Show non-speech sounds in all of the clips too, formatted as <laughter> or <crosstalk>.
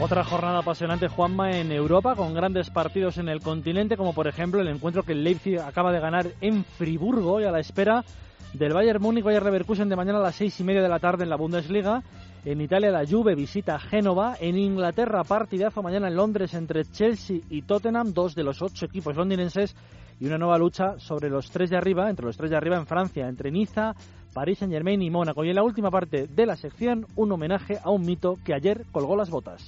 Otra jornada apasionante, Juanma, en Europa, con grandes partidos en el continente, como por ejemplo el encuentro que el Leipzig acaba de ganar en Friburgo y a la espera del Bayern Múnich, Bayern Leverkusen de mañana a las seis y media de la tarde en la Bundesliga. En Italia la Juve visita Génova. En Inglaterra partidazo mañana en Londres entre Chelsea y Tottenham, dos de los ocho equipos londinenses. Y una nueva lucha sobre los tres de arriba, entre los tres de arriba en Francia, entre Niza, París Saint Germain y Mónaco. Y en la última parte de la sección, un homenaje a un mito que ayer colgó las botas.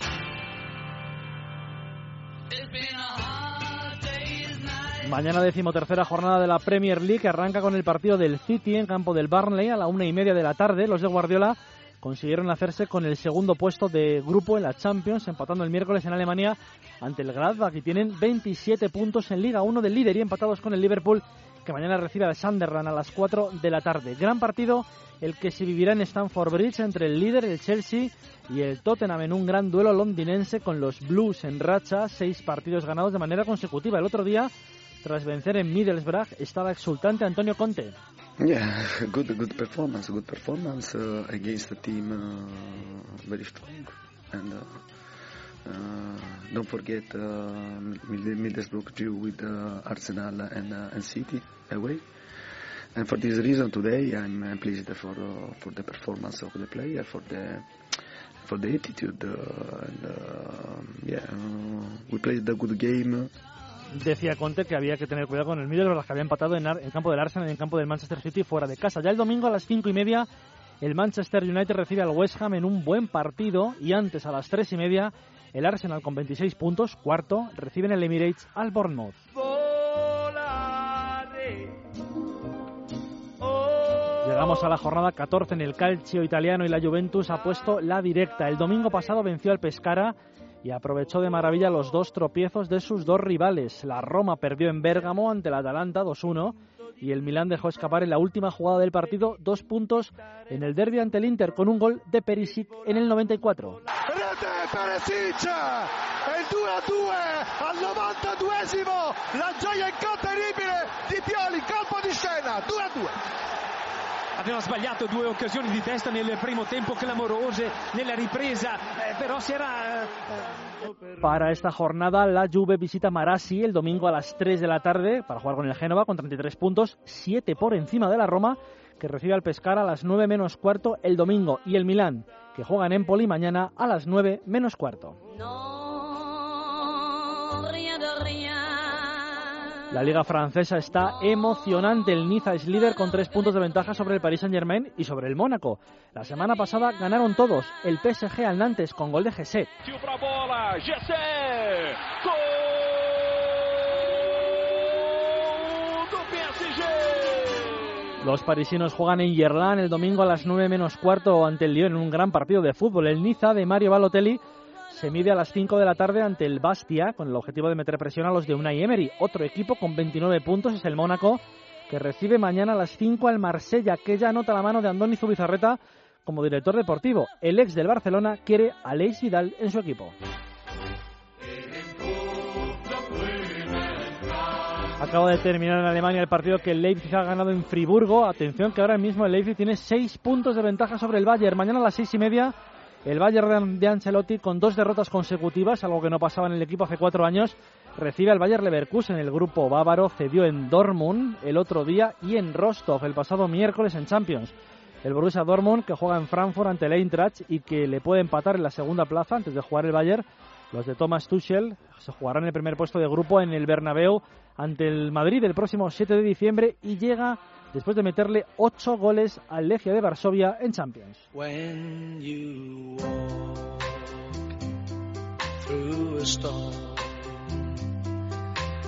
Mañana decimotercera jornada de la Premier League que arranca con el partido del City en campo del Barnley a la una y media de la tarde. Los de Guardiola consiguieron hacerse con el segundo puesto de grupo en la Champions, empatando el miércoles en Alemania ante el Gladbach y tienen 27 puntos en Liga 1 del líder y empatados con el Liverpool que mañana recibe al Sunderland a las 4 de la tarde. Gran partido el que se vivirá en Stamford Bridge entre el líder, el Chelsea, y el Tottenham en un gran duelo londinense con los Blues en racha, seis partidos ganados de manera consecutiva. El otro día, tras vencer en Middlesbrough, estaba exultante Antonio Conte. Yeah, <laughs> good, good performance, good performance uh, against a team uh, very strong and. Uh, don't forget uh, Middlesbrough drew with uh, Arsenal and, uh, and City away. And for this reason today I'm, I'm pleased for uh, for the performance of the player, for the for the attitude, and yeah, we played a good game. Decía Conte que había que tener cuidado con el Middlesbrough que había empatado en, en campo del Arsenal y en campo del Manchester City fuera de casa. Ya el domingo a las cinco y media el Manchester United recibe al West Ham en un buen partido y antes a las tres y media el Arsenal con 26 puntos, cuarto, recibe en el Emirates al Bournemouth. Llegamos a la jornada 14 en el calcio italiano y la Juventus ha puesto la directa. El domingo pasado venció al Pescara y aprovechó de maravilla los dos tropiezos de sus dos rivales. La Roma perdió en Bérgamo ante el Atalanta 2-1 y el Milán dejó escapar en la última jugada del partido dos puntos en el derby ante el Inter con un gol de Perisic en el 94. Rete Perisic, il 2 a 2 al 92esimo, la gioia Aveva sbagliato due occasioni di testa nel primo tempo clamorose, nella ripresa, eh, però si era... eh, Para esta jornada, la Juve visita Marassi el domingo a las 3 de la tarde para jugar con el Génova con 33 puntos, 7 por encima de la Roma, que recibe al Pescara a las 9 menos cuarto el domingo, y el Milán, que juega en Empoli mañana a las 9 menos cuarto. La liga francesa está emocionante. El Niza es líder con tres puntos de ventaja sobre el Paris Saint-Germain y sobre el Mónaco. La semana pasada ganaron todos. El PSG al Nantes con gol de Gesset. Los parisinos juegan en Yerlan el domingo a las 9 menos cuarto ante el Lyon en un gran partido de fútbol. El Niza de Mario Balotelli se mide a las 5 de la tarde ante el Bastia con el objetivo de meter presión a los de Unai Emery. Otro equipo con 29 puntos es el Mónaco que recibe mañana a las 5 al Marsella que ya anota la mano de Andoni Zubizarreta como director deportivo. El ex del Barcelona quiere a Leis Vidal en su equipo. Acaba de terminar en Alemania el partido que el Leipzig ha ganado en Friburgo. Atención que ahora mismo el Leipzig tiene seis puntos de ventaja sobre el Bayern. Mañana a las seis y media el Bayern de Ancelotti con dos derrotas consecutivas, algo que no pasaba en el equipo hace cuatro años, recibe al Bayern Leverkusen. El grupo bávaro cedió en Dortmund el otro día y en Rostov el pasado miércoles en Champions. El Borussia Dortmund que juega en Frankfurt ante el Eintracht y que le puede empatar en la segunda plaza antes de jugar el Bayern. Los de Thomas Tuchel se jugarán el primer puesto de grupo en el Bernabéu ante el Madrid el próximo 7 de diciembre y llega después de meterle 8 goles al Legia de Varsovia en Champions. When you walk through a storm,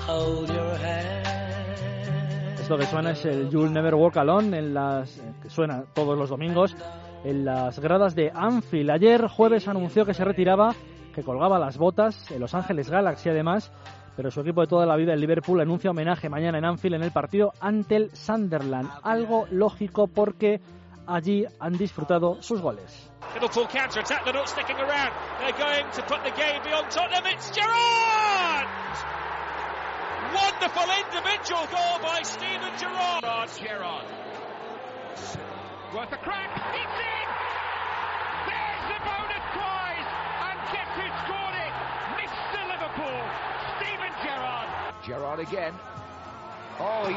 hold your hand. Esto que suena es el You'll Never Walk Alone, en las, que suena todos los domingos en las gradas de Anfield. Ayer jueves anunció que se retiraba, que colgaba las botas en Los Ángeles Galaxy además, pero su equipo de toda la vida, el Liverpool, anuncia homenaje mañana en Anfield en el partido ante el Sunderland. Algo lógico porque allí han disfrutado sus goles. Liverpool counter attack, they're not sticking around. They're going to put the game beyond Tottenham. It's Gerrard! Wonderful individual goal by Steven Gerrard. Gerrard. Worth a crack. It's in! Oh.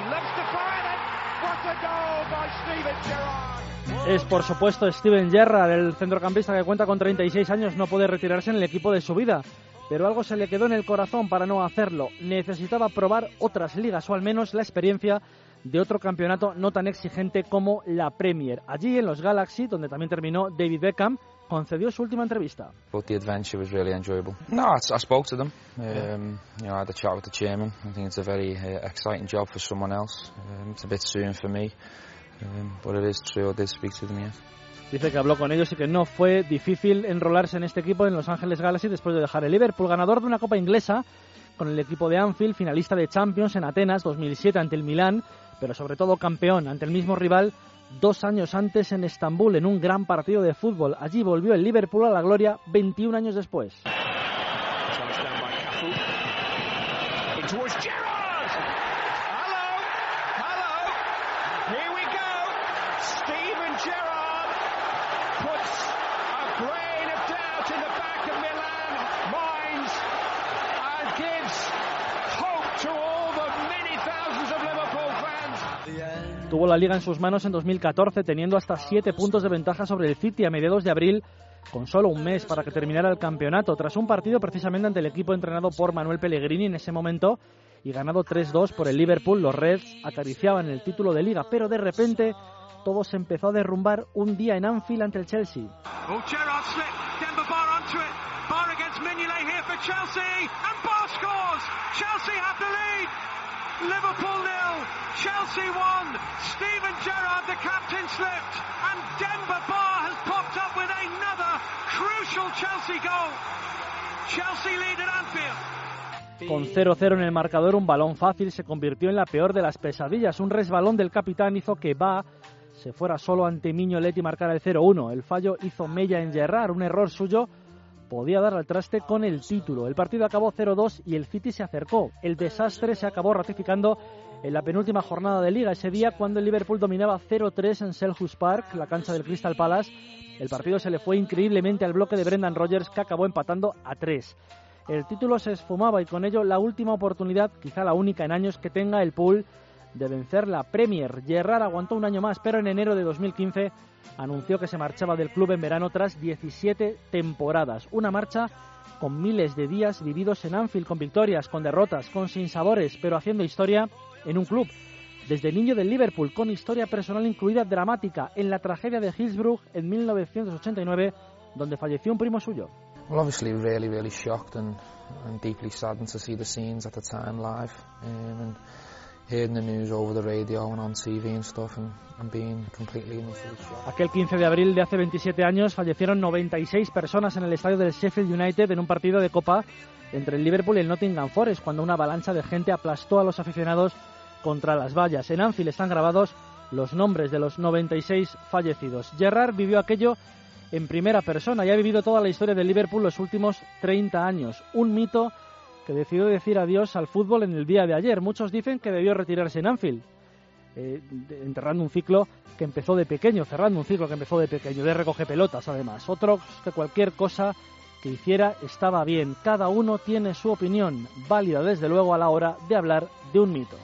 Es por supuesto Steven Gerrard, el centrocampista que cuenta con 36 años, no puede retirarse en el equipo de su vida, pero algo se le quedó en el corazón para no hacerlo. Necesitaba probar otras ligas o al menos la experiencia de otro campeonato no tan exigente como la Premier. Allí en los Galaxy, donde también terminó David Beckham, concedió su última entrevista. But the adventure was really enjoyable. No, I, I spoke to them. Um, you know, I had a chat with the chairman. I think it's a very uh, exciting job for someone else. Um, it's a bit soon for me, um, but it is true. I did speak to them, yes. Dice que habló con ellos y que no fue difícil enrolarse en este equipo en Los Ángeles Galaxy después de dejar el Liverpool, ganador de una Copa Inglesa con el equipo de Anfield, finalista de Champions en Atenas 2007 ante el Milán, pero sobre todo campeón ante el mismo rival dos años antes en Estambul en un gran partido de fútbol. Allí volvió el Liverpool a la gloria 21 años después. In towards Gerrard. Hello. Hello. Here we go. Steven Gerrard puts a grain of doubt in the back of Milan minds and gives hope to all the many thousands of Liverpool fans. Tuvo la liga en sus manos en 2014, teniendo hasta siete puntos de ventaja sobre el City a mediados de abril, con solo un mes para que terminara el campeonato, tras un partido precisamente ante el equipo entrenado por Manuel Pellegrini en ese momento y ganado 3-2 por el Liverpool. Los Reds acariciaban el título de liga, pero de repente todo se empezó a derrumbar un día en Anfield ante el Chelsea. Liverpool nil. Chelsea won. Steven Gerrard, the captain, slipped. And Denver Bar has popped up with another crucial Chelsea goal. Chelsea lead at Anfield. Con 0-0 en el marcador, un balón fácil se convirtió en la peor de las pesadillas. Un resbalón del capitán hizo que Va se fuera solo ante Mignolet y marcara el 0-1. El fallo hizo mella en Gerrard, un error suyo podía dar al traste con el título. El partido acabó 0-2 y el City se acercó. El desastre se acabó ratificando en la penúltima jornada de liga ese día cuando el Liverpool dominaba 0-3 en Selhurst Park, la cancha del Crystal Palace. El partido se le fue increíblemente al bloque de Brendan Rodgers que acabó empatando a 3. El título se esfumaba y con ello la última oportunidad, quizá la única en años que tenga el pool de vencer la Premier. Gerrard aguantó un año más, pero en enero de 2015 anunció que se marchaba del club en verano tras 17 temporadas. Una marcha con miles de días vividos en Anfield, con victorias, con derrotas, con sinsabores, pero haciendo historia en un club. Desde niño del Liverpool, con historia personal incluida dramática en la tragedia de Hillsborough en 1989, donde falleció un primo suyo. Well, obviously, really, really shocked and, and deeply saddened to see the scenes at the time live, um, and hearing the news over the radio and on TV and stuff, and, and being completely utterly shocked. Aquel 15 de abril de hace 27 años fallecieron 96 personas en el estadio del Sheffield United en un partido de Copa entre el Liverpool y el Nottingham Forest, cuando una avalancha de gente aplastó a los aficionados contra las vallas. En Anfield están grabados los nombres de los 96 fallecidos. Gerrard vivió aquello en primera persona y ha vivido toda la historia del Liverpool los últimos 30 años. Un mito que decidió decir adiós al fútbol en el día de ayer. Muchos dicen que debió retirarse en Anfield, eh, enterrando un ciclo que empezó de pequeño, cerrando un ciclo que empezó de pequeño, de recoge pelotas además. Otros que cualquier cosa que hiciera estaba bien. Cada uno tiene su opinión, válida desde luego a la hora de hablar de un mito.